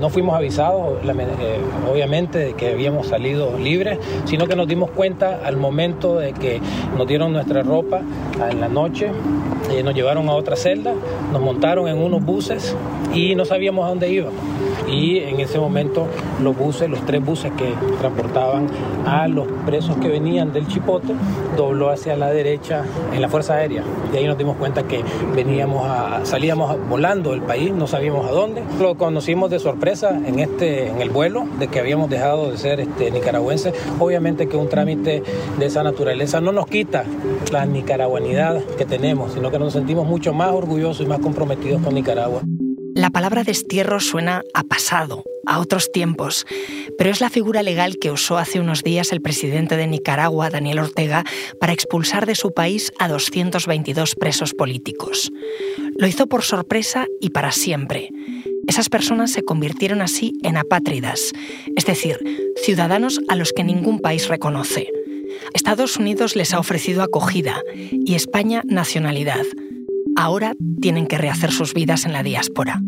no fuimos avisados, eh, obviamente, de que habíamos salido libres, sino que nos dimos cuenta al momento de que nos dieron nuestra ropa en la noche, eh, nos llevaron a otra celda, nos montaron en unos buses y no sabíamos a dónde íbamos y en ese momento los buses, los tres buses que transportaban a los presos que venían del Chipote, dobló hacia la derecha en la Fuerza Aérea. Y ahí nos dimos cuenta que veníamos a, salíamos volando del país, no sabíamos a dónde. Lo conocimos de sorpresa en, este, en el vuelo, de que habíamos dejado de ser este, nicaragüenses. Obviamente que un trámite de esa naturaleza no nos quita la nicaragüanidad que tenemos, sino que nos sentimos mucho más orgullosos y más comprometidos con Nicaragua. La palabra destierro suena a pasado, a otros tiempos, pero es la figura legal que usó hace unos días el presidente de Nicaragua, Daniel Ortega, para expulsar de su país a 222 presos políticos. Lo hizo por sorpresa y para siempre. Esas personas se convirtieron así en apátridas, es decir, ciudadanos a los que ningún país reconoce. Estados Unidos les ha ofrecido acogida y España nacionalidad ahora tienen que rehacer sus vidas en la diáspora.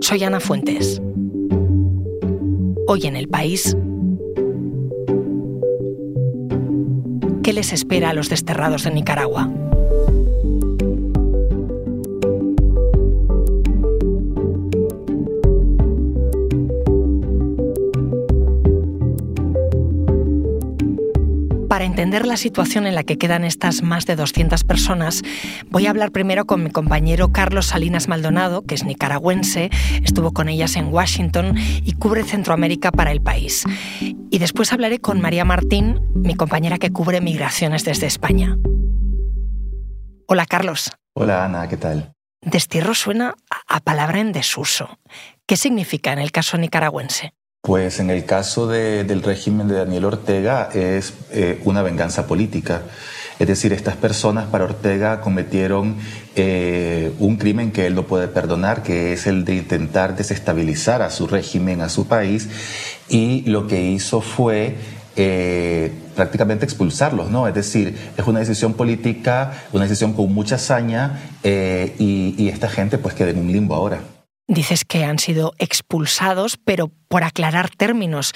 Soy Ana Fuentes. Hoy en el país, ¿qué les espera a los desterrados de Nicaragua? Para entender la situación en la que quedan estas más de 200 personas, voy a hablar primero con mi compañero Carlos Salinas Maldonado, que es nicaragüense, estuvo con ellas en Washington y cubre Centroamérica para el país. Y después hablaré con María Martín, mi compañera que cubre migraciones desde España. Hola Carlos. Hola Ana, ¿qué tal? Destierro suena a palabra en desuso. ¿Qué significa en el caso nicaragüense? Pues en el caso del régimen de Daniel Ortega es eh, una venganza política. Es decir, estas personas para Ortega cometieron eh, un crimen que él no puede perdonar, que es el de intentar desestabilizar a su régimen, a su país, y lo que hizo fue eh, prácticamente expulsarlos, ¿no? Es decir, es una decisión política, una decisión con mucha hazaña, y, y esta gente pues queda en un limbo ahora. Dices que han sido expulsados, pero por aclarar términos,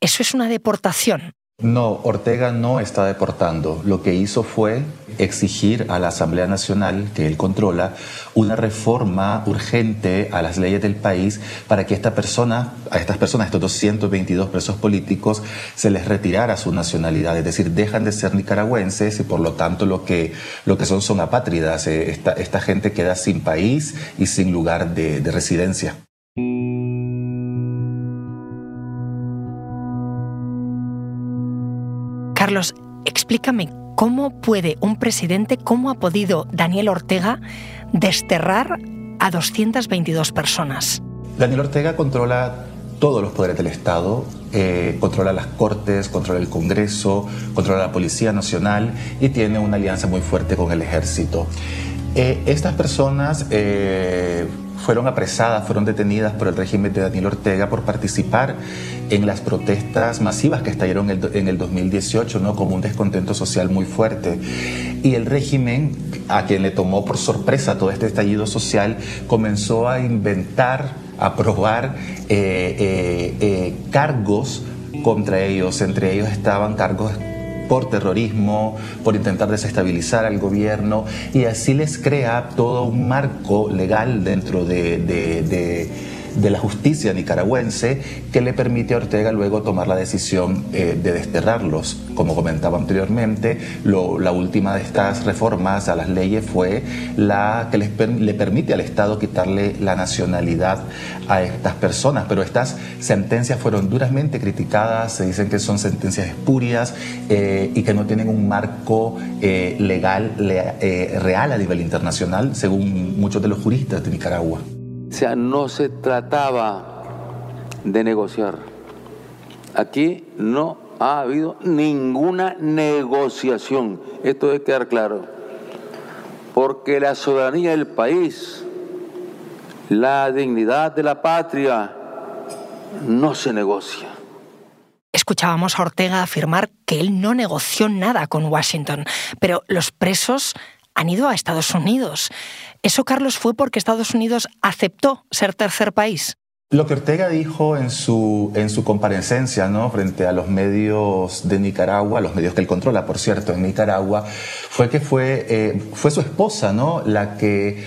¿eso es una deportación? No, Ortega no está deportando. Lo que hizo fue exigir a la Asamblea Nacional, que él controla, una reforma urgente a las leyes del país para que esta persona, a estas personas, estos 222 presos políticos, se les retirara su nacionalidad. Es decir, dejan de ser nicaragüenses y por lo tanto lo que, lo que son son apátridas. Eh, esta, esta gente queda sin país y sin lugar de residencia. Explícame cómo puede un presidente, cómo ha podido Daniel Ortega desterrar a 222 personas. Daniel Ortega controla todos los poderes del Estado, eh, controla las Cortes, controla el Congreso, controla la Policía Nacional y tiene una alianza muy fuerte con el Ejército. Eh, estas personas eh, fueron apresadas, fueron detenidas por el régimen de Daniel Ortega por participar en las protestas masivas que estallaron en el 2018, ¿no? como un descontento social muy fuerte. Y el régimen, a quien le tomó por sorpresa todo este estallido social, comenzó a inventar, a probar eh, eh, eh, cargos contra ellos. Entre ellos estaban cargos por terrorismo, por intentar desestabilizar al gobierno y así les crea todo un marco legal dentro de, de la justicia nicaragüense que le permite a Ortega luego tomar la decisión eh, de desterrarlos. Como comentaba anteriormente, la última de estas reformas a las leyes fue la que le permite al Estado quitarle la nacionalidad a estas personas, pero estas sentencias fueron duramente criticadas, se dicen que son sentencias espurias eh, y que no tienen un marco eh, legal real a nivel internacional, según muchos de los juristas de Nicaragua. O sea, no se trataba de negociar. Aquí no ha habido ninguna negociación. Esto debe quedar claro. Porque la soberanía del país, la dignidad de la patria, no se negocia. Escuchábamos a Ortega afirmar que él no negoció nada con Washington, pero los presos han ido a Estados Unidos. ¿Eso, Carlos, fue porque Estados Unidos aceptó ser tercer país? Lo que Ortega dijo en su, en su comparecencia ¿no? frente a los medios de Nicaragua, los medios que él controla, por cierto, en Nicaragua, fue que fue, eh, fue su esposa ¿no? la que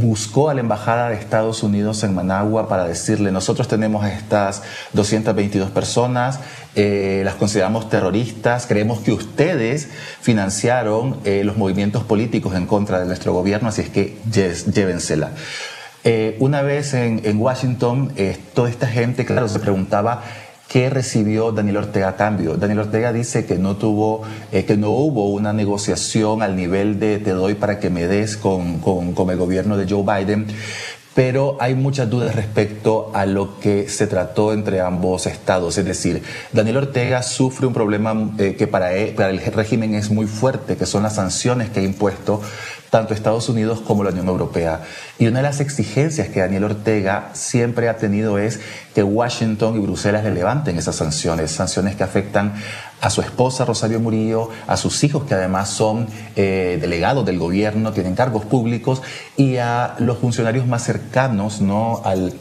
buscó a la Embajada de Estados Unidos en Managua para decirle, nosotros tenemos a estas 222 personas, eh, las consideramos terroristas, creemos que ustedes financiaron eh, los movimientos políticos en contra de nuestro gobierno, así es que llévensela. Eh, una vez en, Washington, eh, toda esta gente, claro, se preguntaba qué recibió Daniel Ortega a cambio. Daniel Ortega dice que no tuvo, eh, que no hubo una negociación al nivel de te doy para que me des con, el gobierno de Joe Biden pero hay muchas dudas respecto a lo que se trató entre ambos estados. Es decir, Daniel Ortega sufre un problema que para, para el régimen es muy fuerte, que son las sanciones que ha impuesto tanto Estados Unidos como la Unión Europea. Y una de las exigencias que Daniel Ortega siempre ha tenido es que Washington y Bruselas le levanten esas sanciones, sanciones que afectan a su esposa Rosario Murillo, a sus hijos que además son eh, delegados del gobierno, tienen cargos públicos, y a los funcionarios más cercanos ¿no? al,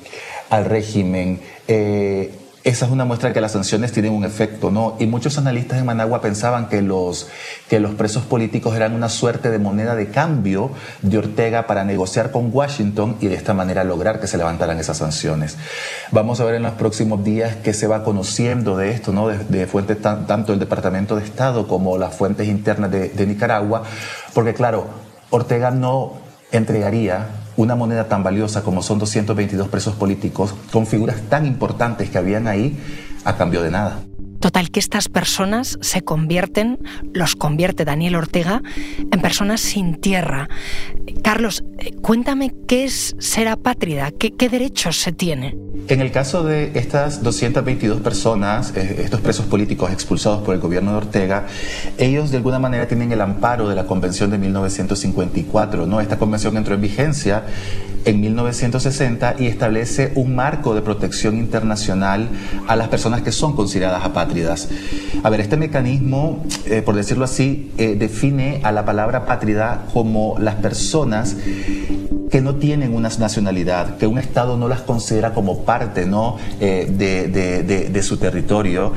al régimen. Eh, esa es una muestra que las sanciones tienen un efecto, ¿no? Y muchos analistas en Managua pensaban que los, que los presos políticos eran una suerte de moneda de cambio de Ortega para negociar con Washington y de esta manera lograr que se levantaran esas sanciones. Vamos a ver en los próximos días qué se va conociendo de esto, ¿no? De, fuentes tanto del Departamento de Estado como las fuentes internas de Nicaragua, porque claro, Ortega no entregaría una moneda tan valiosa como son 222 presos políticos con figuras tan importantes que habían ahí a cambio de nada. Total, que estas personas se convierten, los convierte Daniel Ortega, en personas sin tierra. Carlos, eh, cuéntame qué es ser apátrida, qué, derechos se tiene. En el caso de estas 222 personas, eh, estos presos políticos expulsados por el gobierno de Ortega, ellos de alguna manera tienen el amparo de la Convención de 1954. ¿no? Esta convención entró en vigencia en 1960 y establece un marco de protección internacional a las personas que son consideradas apátridas. A ver, este mecanismo, eh, por decirlo así, eh, define a la palabra apátrida como las personas que no tienen una nacionalidad, que un Estado no las considera como parte ¿no? Eh, de, su territorio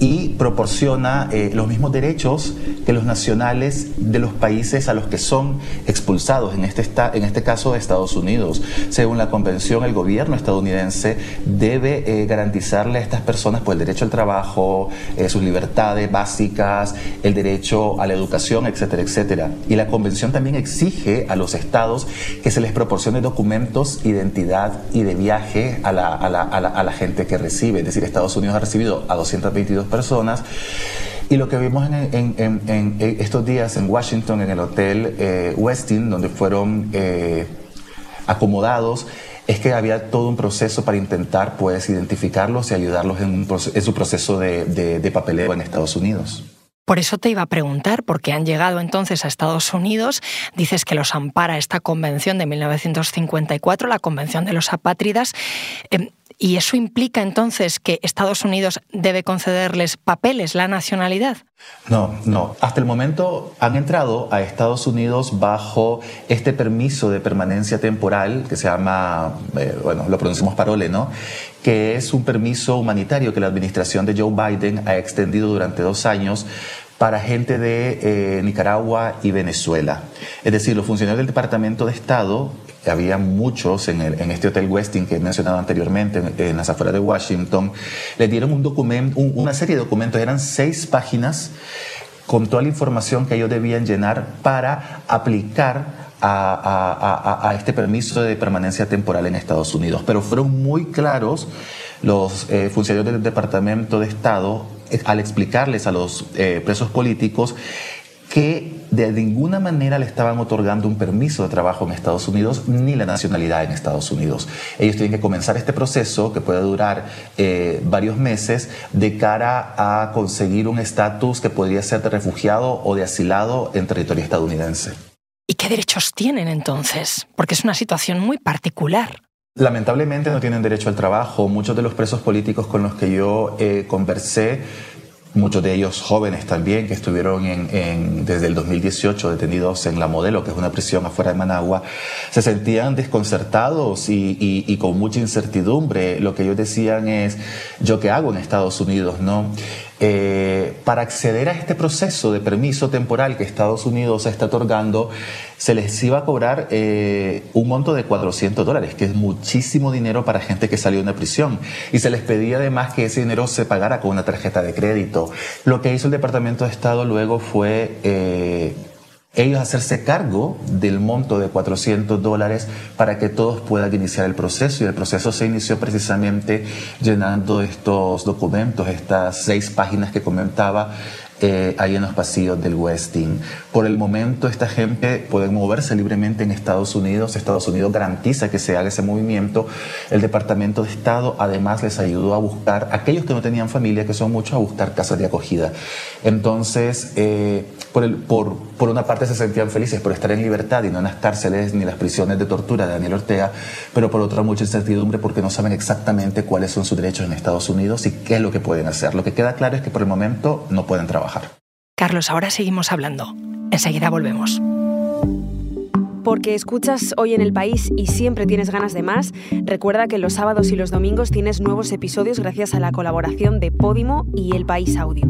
y proporciona eh, los mismos derechos que los nacionales de los países a los que son expulsados, en este, en este caso de Estados Unidos. Según la Convención, el gobierno estadounidense debe eh, garantizarle a estas personas pues, el derecho al trabajo, sus libertades básicas, el derecho a la educación, etcétera, etcétera. Y la Convención también exige a los estados que se les proporcione documentos, identidad y de viaje a la, a la, a la, gente que recibe. Es decir, Estados Unidos ha recibido a 222 personas. Y lo que vimos en, en, en, estos días en Washington, en el hotel eh, Westin, donde fueron eh, acomodados, es que había todo un proceso para intentar pues, identificarlos y ayudarlos en, en su proceso de, de, de papeleo en Estados Unidos. Por eso te iba a preguntar, porque han llegado entonces a Estados Unidos, dices que los ampara esta convención de 1954, la Convención de los Apátridas, em, ¿y eso implica entonces que Estados Unidos debe concederles papeles, la nacionalidad? No, no. Hasta el momento han entrado a Estados Unidos bajo este permiso de permanencia temporal que se llama, eh, bueno, lo pronunciamos parole, ¿no? Que es un permiso humanitario que la administración de Joe Biden ha extendido durante dos años para gente de eh, Nicaragua y Venezuela. Es decir, los funcionarios del Departamento de Estado, había muchos en, este Hotel Westin que he mencionado anteriormente, en, las afueras de Washington, les dieron un documento, una serie de documentos, eran seis páginas con toda la información que ellos debían llenar para aplicar a, este permiso de permanencia temporal en Estados Unidos. Pero fueron muy claros los eh, funcionarios del Departamento de Estado al explicarles a los eh, presos políticos que de ninguna manera le estaban otorgando un permiso de trabajo en Estados Unidos ni la nacionalidad en Estados Unidos. Ellos tienen que comenzar este proceso que puede durar eh, varios meses de cara a conseguir un estatus que podría ser de refugiado o de asilado en territorio estadounidense. ¿Y qué derechos tienen entonces? Porque es una situación muy particular. Lamentablemente no tienen derecho al trabajo. Muchos de los presos políticos con los que yo eh, conversé muchos de ellos jóvenes también, que estuvieron en, desde el 2018 detenidos en La Modelo, que es una prisión afuera de Managua, se sentían desconcertados y, con mucha incertidumbre. Lo que ellos decían es, ¿yo qué hago en Estados Unidos? ¿no? Eh, para acceder a este proceso de permiso temporal que Estados Unidos está otorgando, se les iba a cobrar eh, un monto de 400 dólares, que es muchísimo dinero para gente que salió de una prisión. Y se les pedía además que ese dinero se pagara con una tarjeta de crédito. Lo que hizo el Departamento de Estado luego fue... Eh, ellos hacerse cargo del monto de 400 dólares para que todos puedan iniciar el proceso. Y el proceso se inició precisamente llenando estos documentos, estas seis páginas que comentaba eh, ahí en los pasillos del Westin. Por el momento, esta gente puede moverse libremente en Estados Unidos. Estados Unidos garantiza que se haga ese movimiento. El Departamento de Estado además les ayudó a buscar, aquellos que no tenían familia, que son muchos, a buscar casas de acogida. Entonces, eh, por, el, por, por una parte se sentían felices por estar en libertad y no en las cárceles ni las prisiones de tortura de Daniel Ortega, pero por otra mucha incertidumbre porque no saben exactamente cuáles son sus derechos en Estados Unidos y qué es lo que pueden hacer. Lo que queda claro es que por el momento no pueden trabajar. Carlos, ahora seguimos hablando. Enseguida volvemos porque escuchas hoy en el país y siempre tienes ganas de más, recuerda que los sábados y los domingos tienes nuevos episodios gracias a la colaboración de Podimo y El País Audio.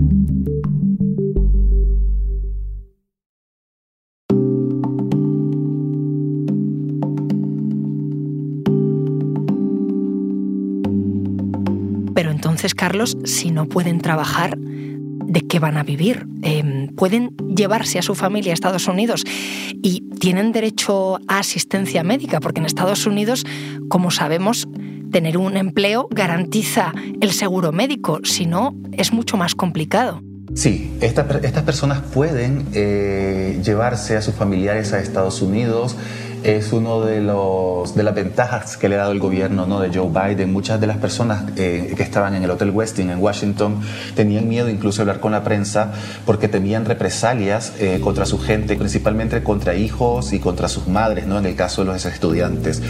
Pero entonces, Carlos, si no pueden trabajar, ¿de qué van a vivir? Em, ¿Pueden llevarse a su familia a Estados Unidos? Y tienen derecho a asistencia médica, porque en Estados Unidos, como sabemos, tener un empleo garantiza el seguro médico, si no, es mucho más complicado. Sí, estas personas pueden eh, llevarse a sus familiares a Estados Unidos es uno de, los, de las ventajas que le ha dado el gobierno ¿no? de Joe Biden. Muchas de las personas eh, que estaban en el Hotel Westin en Washington tenían miedo incluso de hablar con la prensa porque temían represalias eh, contra su gente, principalmente contra hijos y contra sus madres, ¿no? en el caso de los estudiantes.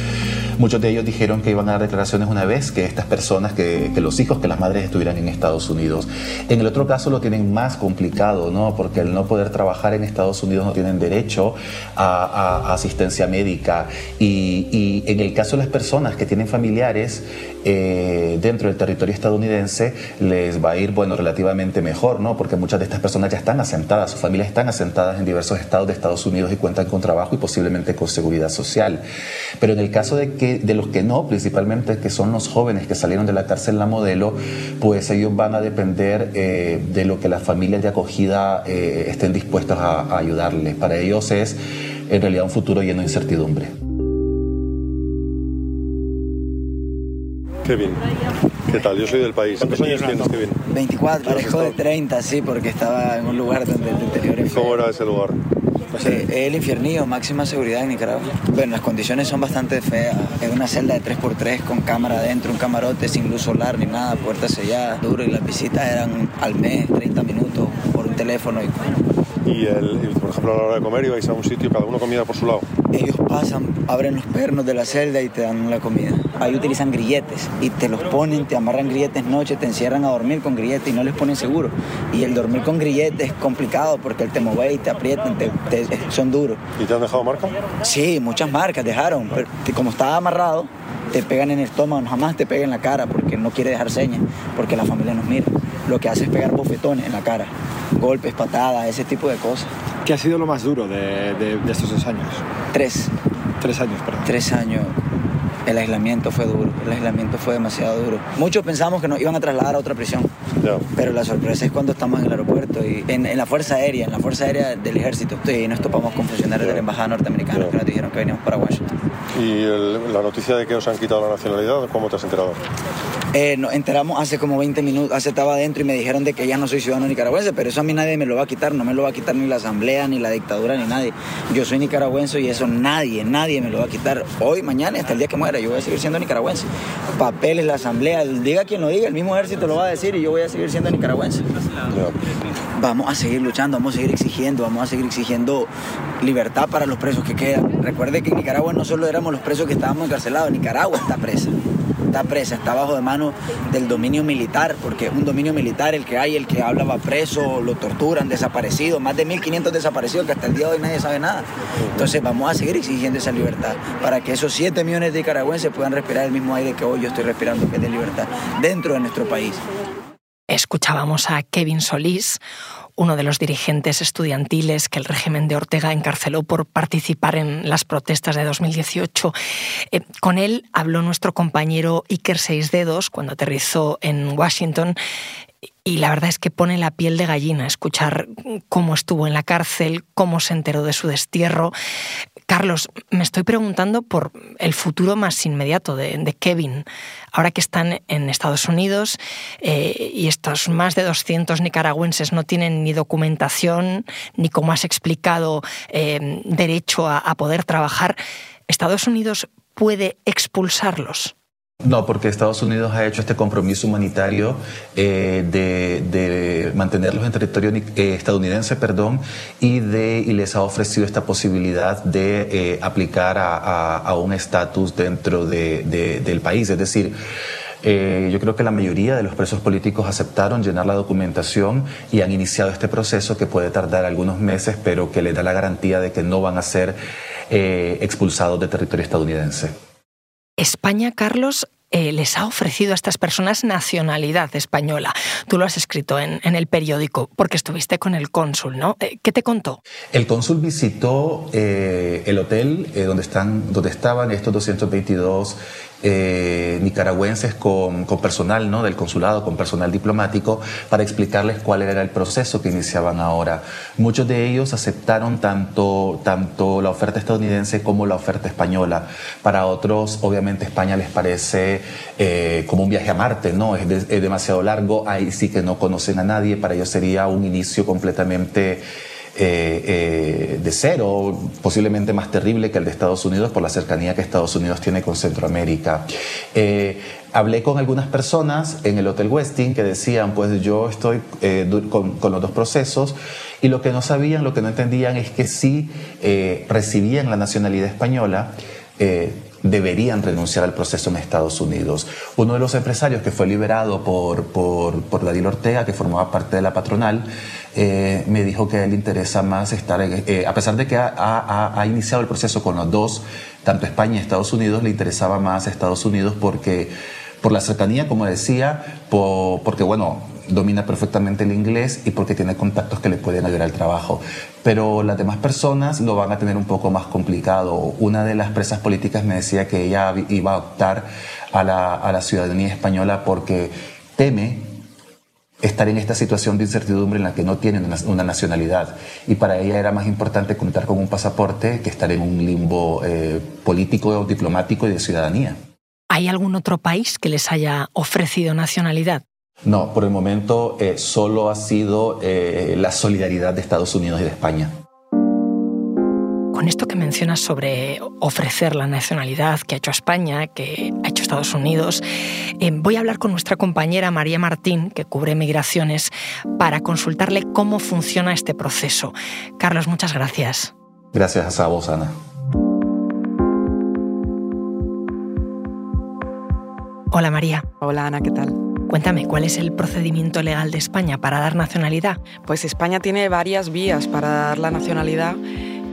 Muchos de ellos dijeron que iban a dar declaraciones una vez que estas personas, que, que los hijos, que las madres estuvieran en Estados Unidos. En el otro caso lo tienen más complicado, ¿no? porque al no poder trabajar en Estados Unidos no tienen derecho a, a asistencia médica médica y, en el caso de las personas que tienen familiares eh, dentro del territorio estadounidense les va a ir bueno relativamente mejor, ¿no? Porque muchas de estas personas ya están asentadas, sus familias están asentadas en diversos estados de Estados Unidos y cuentan con trabajo y posiblemente con seguridad social. Pero en el caso de que de los que no, principalmente que son los jóvenes que salieron de la cárcel la modelo, pues ellos van a depender eh, de lo que las familias de acogida eh, estén dispuestas a, a ayudarles. Para ellos es en realidad un futuro lleno de incertidumbre. Kevin, ¿qué tal? Yo soy del país. ¿Cuántos años tienes, Kevin? 24, parejo de 30, sí, porque estaba en un lugar donde el interior ¿Y cómo era ese lugar? Pues eh, el infiernío, máxima seguridad en Nicaragua. Bueno, las condiciones son bastante feas. Es una celda de 3x3 con cámara adentro, un camarote sin luz solar ni nada, puertas selladas, duro. Y las visitas eran al mes, 30 minutos por un teléfono. Y y, el, por ejemplo, a la hora de comer ibais a un sitio, cada uno comida por su lado. Ellos pasan, abren los pernos de la celda y te dan la comida. Ahí utilizan grilletes y te los ponen, te amarran grilletes noche, te encierran a dormir con grilletes y no les ponen seguro. Y el dormir con grilletes es complicado porque el te mueve y te aprietan, te, son duros. ¿Y te han dejado marcas? Sí, muchas marcas dejaron. Pero como estaba amarrado, te pegan en el estómago, jamás te pegan en la cara porque no quiere dejar señas, porque la familia nos mira. Lo que hace es pegar bofetones en la cara golpes, patadas, ese tipo de cosas. ¿Qué ha sido lo más duro de, estos dos años? Tres. Tres años, perdón. Tres años. El aislamiento fue duro, el aislamiento fue demasiado duro. Muchos pensamos que nos iban a trasladar a otra prisión, pero la sorpresa es cuando estamos en el aeropuerto y en, la Fuerza Aérea, en la Fuerza Aérea del Ejército, y nos topamos con funcionarios de la Embajada Norteamericana que nos dijeron que veníamos para Washington. ¿Y la noticia de que os han quitado la nacionalidad, cómo te has enterado? Eh, nos enteramos hace como 20 minutos, hace estaba adentro y me dijeron de que ya no soy ciudadano nicaragüense, pero eso a mí nadie me lo va a quitar, no me lo va a quitar ni la asamblea, ni la dictadura, ni nadie. Yo soy nicaragüense y eso nadie, nadie me lo va a quitar hoy, mañana, hasta el día que muera, yo voy a seguir siendo nicaragüense. Papeles, la asamblea, diga quien lo diga, el mismo ejército lo va a decir y yo voy a seguir siendo nicaragüense. Vamos a seguir luchando, vamos a seguir exigiendo, vamos a seguir exigiendo libertad para los presos que quedan. Recuerde que en Nicaragua no solo éramos los presos que estábamos encarcelados. Nicaragua está presa está presa, está bajo de mano del dominio militar, porque es un dominio militar el que hay, el que habla va preso, lo torturan, desaparecido, más de 1.500 desaparecidos que hasta el día de hoy nadie sabe nada. Entonces vamos a seguir exigiendo esa libertad para que esos 7 millones de nicaragüenses puedan respirar el mismo aire que hoy yo estoy respirando, que es de libertad, dentro de nuestro país. Escuchábamos a Kevin Solís, uno de los dirigentes estudiantiles que el régimen de Ortega encarceló por participar en las protestas de 2018. Eh, con él habló nuestro compañero Iker Seis Dedos cuando aterrizó en Washington y la verdad es que pone la piel de gallina escuchar cómo estuvo en la cárcel, cómo se enteró de su destierro. Carlos, me estoy preguntando por el futuro más inmediato de, Kevin, ahora que están en Estados Unidos eh, y estos más de 200 nicaragüenses no tienen ni documentación, ni como has explicado, eh, derecho a poder trabajar. ¿Estados Unidos puede expulsarlos? No, porque Estados Unidos ha hecho este compromiso humanitario eh, de, mantenerlos en territorio eh, estadounidense, perdón, y, de, y les ha ofrecido esta posibilidad de eh, aplicar a, un estatus dentro del país. Es decir, yo creo que la mayoría de los presos políticos aceptaron llenar la documentación y han iniciado este proceso que puede tardar algunos meses, pero que les da la garantía de que no van a ser expulsados de territorio estadounidense. España, Carlos, eh, les ha ofrecido a estas personas nacionalidad española. Tú lo has escrito en, el periódico porque estuviste con el cónsul, ¿no? Eh, ¿Qué te contó? El cónsul visitó eh, el hotel donde, están, donde estaban estos 222 eh, nicaragüenses con, personal ¿no? del consulado, con personal diplomático, para explicarles cuál era el proceso que iniciaban ahora. Muchos de ellos aceptaron tanto, tanto la oferta estadounidense como la oferta española. Para otros, obviamente, España les parece eh, como un viaje a Marte, ¿no? Es, es demasiado largo, ahí sí que no conocen a nadie, para ellos sería un inicio completamente eh, eh, de cero, posiblemente más terrible que el de Estados Unidos por la cercanía que Estados Unidos tiene con Centroamérica. Eh, hablé con algunas personas en el Hotel Westin que decían, pues yo estoy con, los dos procesos y lo que no sabían, lo que no entendían es que si recibían la nacionalidad española, deberían renunciar al proceso en Estados Unidos. Uno de los empresarios que fue liberado por, por, por Daniel Ortega, que formaba parte de la patronal, eh, me dijo que a él le interesa más estar, eh, a pesar de que ha, iniciado el proceso con los dos, tanto España y Estados Unidos, le interesaba más Estados Unidos porque, por la cercanía, como decía, porque, bueno, domina perfectamente el inglés y porque tiene contactos que le pueden ayudar al trabajo. Pero las demás personas lo van a tener un poco más complicado. Una de las presas políticas me decía que ella iba a optar a la, a la ciudadanía española porque teme estar en esta situación de incertidumbre en la que no tienen una, nacionalidad. Y para ella era más importante contar con un pasaporte que estar en un limbo eh, político, diplomático y de ciudadanía. ¿Hay algún otro país que les haya ofrecido nacionalidad? No, por el momento eh, solo ha sido eh, la solidaridad de Estados Unidos y de España. Con esto que mencionas sobre ofrecer la nacionalidad que ha hecho España, que ha hecho Estados Unidos, eh, voy a hablar con nuestra compañera María Martín, que cubre migraciones, para consultarle cómo funciona este proceso. Carlos, muchas gracias. Gracias a vos, Ana. Hola María. Hola Ana, ¿qué tal? Cuéntame, ¿cuál es el procedimiento legal de España para dar nacionalidad? Pues España tiene varias vías para dar la nacionalidad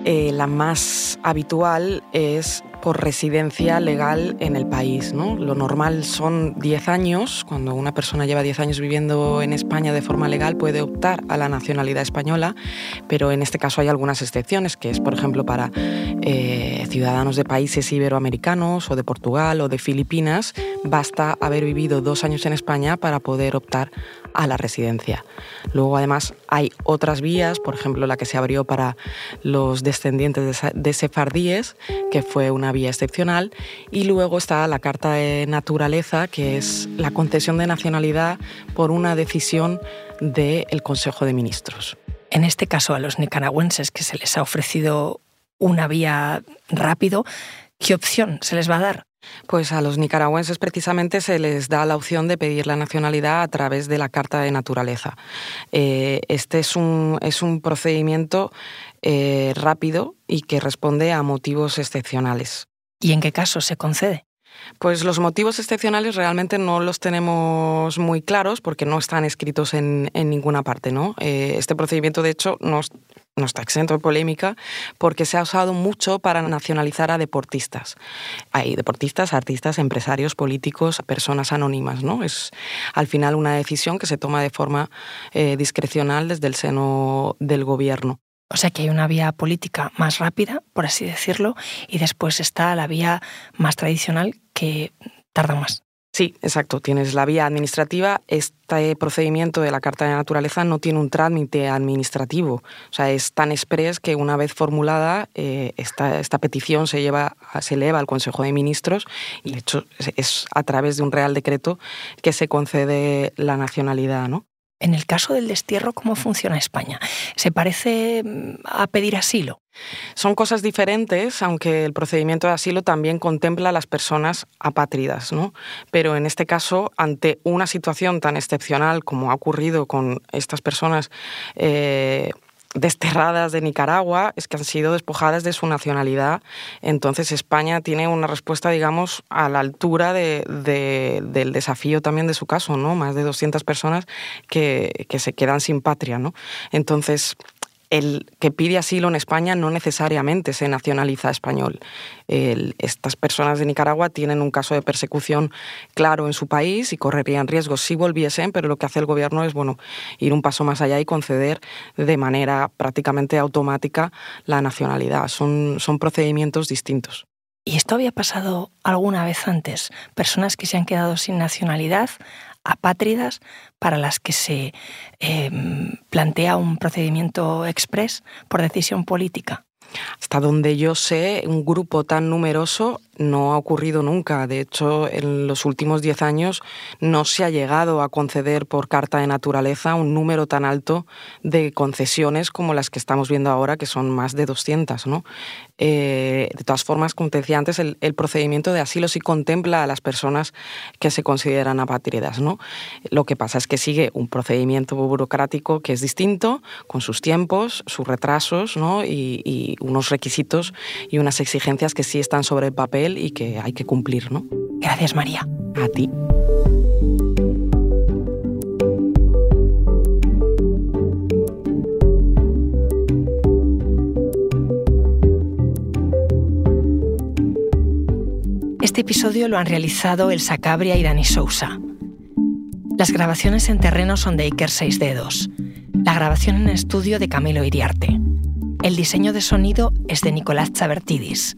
eh, la más habitual es residencia legal en el país. ¿no? Lo normal son 10 años. Cuando una persona lleva 10 años viviendo en España de forma legal puede optar a la nacionalidad española, pero en este caso hay algunas excepciones, que es, por ejemplo, para eh, ciudadanos de países iberoamericanos o de Portugal o de Filipinas, basta haber vivido dos años en España para poder optar a la residencia. Luego, además, hay otras vías, por ejemplo, la que se abrió para los descendientes de sefardíes, que fue una vía excepcional, y luego está la Carta de Naturaleza, que es la concesión de nacionalidad por una decisión del Consejo de Ministros. En este caso, a los nicaragüenses que se les ha ofrecido una vía rápido, ¿qué opción se les va a dar? Pues a los nicaragüenses precisamente se les da la opción de pedir la nacionalidad a través de la Carta de Naturaleza. Eh, este es un, es un procedimiento eh, rápido y que responde a motivos excepcionales. ¿Y en qué caso se concede? Pues los motivos excepcionales realmente no los tenemos muy claros porque no están escritos en, ninguna parte. ¿no? Eh, este procedimiento, de hecho, no, no, está exento de polémica porque se ha usado mucho para nacionalizar a deportistas. Hay deportistas, artistas, empresarios, políticos, personas anónimas. ¿no? Es al final una decisión que se toma de forma eh, discrecional desde el seno del gobierno. O sea que hay una vía política más rápida, por así decirlo, y después está la vía más tradicional que tarda más. Sí, exacto. Tienes la vía administrativa. Este procedimiento de la Carta de Naturaleza no tiene un trámite administrativo. O sea, es tan express que una vez formulada, eh, esta, esta, petición se, lleva, se eleva al Consejo de Ministros y, de hecho, es a través de un Real Decreto que se concede la nacionalidad, ¿no? En el caso del destierro, ¿cómo funciona España? ¿Se parece mm, a pedir asilo? Son cosas diferentes, aunque el procedimiento de asilo también contempla a las personas apátridas, ¿no? Pero en este caso, ante una situación tan excepcional como ha ocurrido con estas personas eh, desterradas de Nicaragua es que han sido despojadas de su nacionalidad. Entonces España tiene una respuesta, digamos, a la altura del desafío también de su caso, ¿no? Más de 200 personas que, que se quedan sin patria, ¿no? Entonces el que pide asilo en España no necesariamente se nacionaliza español. estas personas de Nicaragua tienen un caso de persecución claro en su país y correrían riesgos si volviesen, pero lo que hace el gobierno es bueno, ir un paso más allá y conceder de manera prácticamente automática la nacionalidad. Son, son procedimientos distintos. ¿Y esto había pasado alguna vez antes? Personas que se han quedado sin nacionalidad apátridas para las que se em, plantea un procedimiento express por decisión política. Hasta donde yo sé, un grupo tan numeroso no ha ocurrido nunca. De hecho, en los últimos diez años no se ha llegado a conceder por carta de naturaleza un número tan alto de concesiones como las que estamos viendo ahora, que son más de 200. ¿no? Eh, de todas formas, como te decía antes, el, procedimiento de asilo sí contempla a las personas que se consideran apátridas. ¿no? Lo que pasa es que sigue un procedimiento burocrático que es distinto, con sus tiempos, sus retrasos y, unos requisitos y unas exigencias que sí están sobre el papel y que hay que cumplir, ¿no? Gracias, María. A ti. Este episodio lo han realizado El Sacabria y Dani Sousa. Las grabaciones en terreno son de Iker Seis Dedos. La grabación en estudio de Camilo Iriarte. El diseño de sonido es de Nicolás Chabertidis.